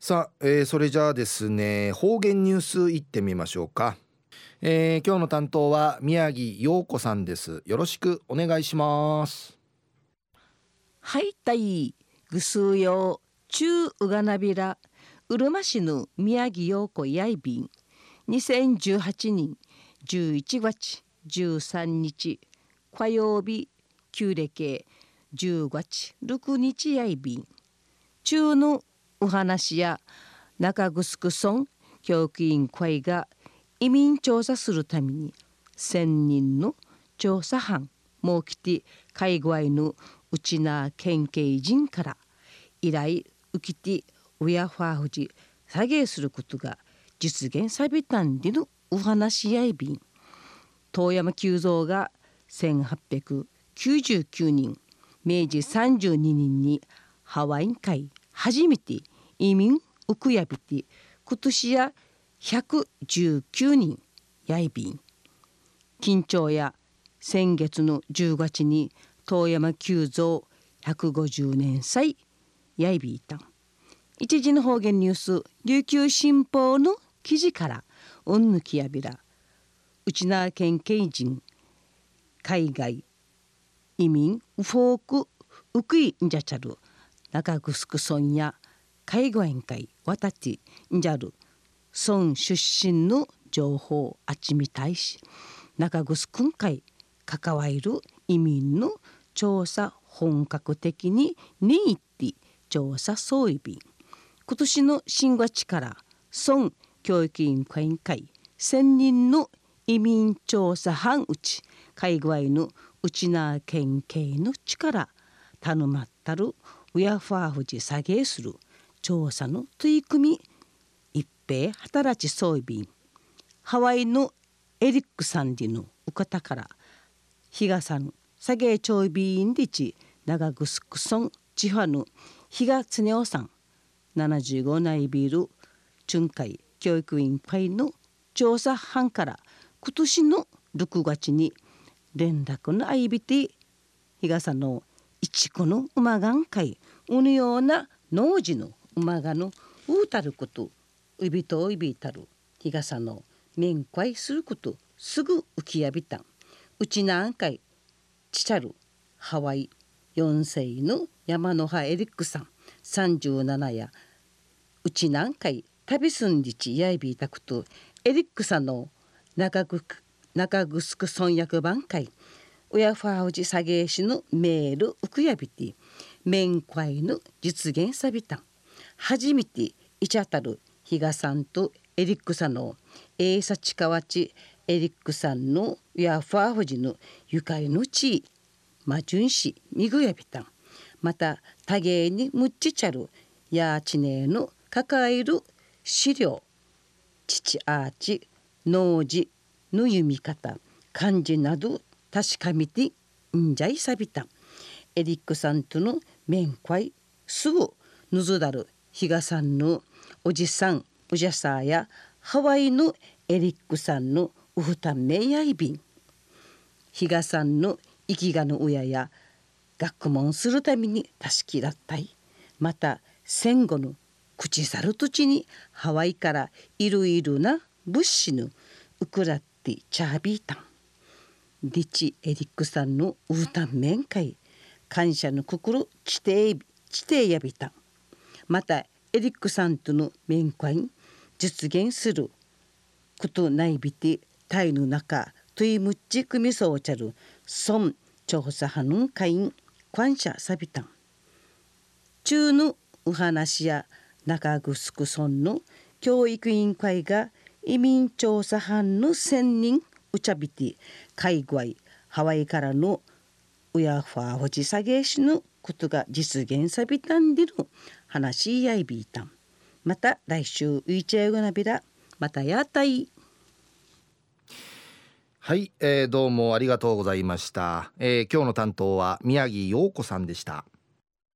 さあ、えー、それじゃあですね方言ニュースいってみましょうか、えー、今日の担当は宮城陽子さんです。よろしくお願いします。はいたいぐすうよう中うがなびらうるま市の宮城陽子やいびん。2018年11月13日火曜日旧暦10月6日やいびん。中のお話や中城村教育委員会が移民調査するために1,000人の調査班もうきて介護愛のうちな県警人から依頼受けて親ファーフジ下げすることが実現さびたんでのお話やいびん遠山久蔵が1899人明治32人にハワイ会。初めて移民ウクヤビティ今年や119人やいびん。緊張や先月の10月に遠山久蔵150年祭やいびいたん。一時の方言ニュース琉球新報の記事からうんぬきやびら内縄県警人海外移民フォークウクインジャチャル中城村や介護園会渡ってんじゃる村出身の情報あちみたいし中城会関わる移民の調査本格的ににいって調査総意便今年の新月から村教育委員会会1,000人の移民調査班うち介護愛の内縄県警の力頼まったるウヤファーフジ下げする調査の取り組み一平働ち装備ハワイのエリックさんでのお方から日傘の下げ調備員でち長ぐすくそん地方の日賀恒夫さん75内ビル巡回教育委員会の調査班から今年の6月に連絡の相びて日傘の一個の馬がん会うぬような農事の馬がのうたることうびとうびたる日傘の面会することすぐ浮きやびたん。うちなんかいちちゃるハワイ4世の山の葉エリックさん。37やうちなんかい旅すんじちやいびいたことエリックさんの中ぐ中ぐすく村役番会親ファウジ下げしのメールウクヤビティ面会の実現さびたん初めていちゃたる比嘉さんとエリックさんのエーサチカワチエリックさんのヤファーフジのゆかりの地マジュンシミグヤビタン。また多芸にむっちちゃるヤーチネの抱える資料父アーチ農事の読み方漢字など確かめてんじゃいさびたんエリックさんとの面会すぐぬずだる比嘉さんのおじさんおじゃさやハワイのエリックさんのウフタンメイヤイビン比嘉さんの生きがの親や学問するために助きだったい。また戦後の口猿土地にハワイからいろいろな物資のウクラッティチャービータン。リチエリックさんのウータン面会。感謝の心地底地底やびた。またエリックさんとの面会実現することないびてタイの中トイムッチ組そうちゃる孫調査派の会員感謝さびたん。中のお話や中城村の教育委員会が移民調査班の専人うちゃびて海外ハワイからの親ファーホジ下げしのことが実現さびたんでる話やいびいたん。また来週ウイチェグナビラまたやたい。はい、えー、どうもありがとうございました、えー、今日の担当は宮城陽子さんでした。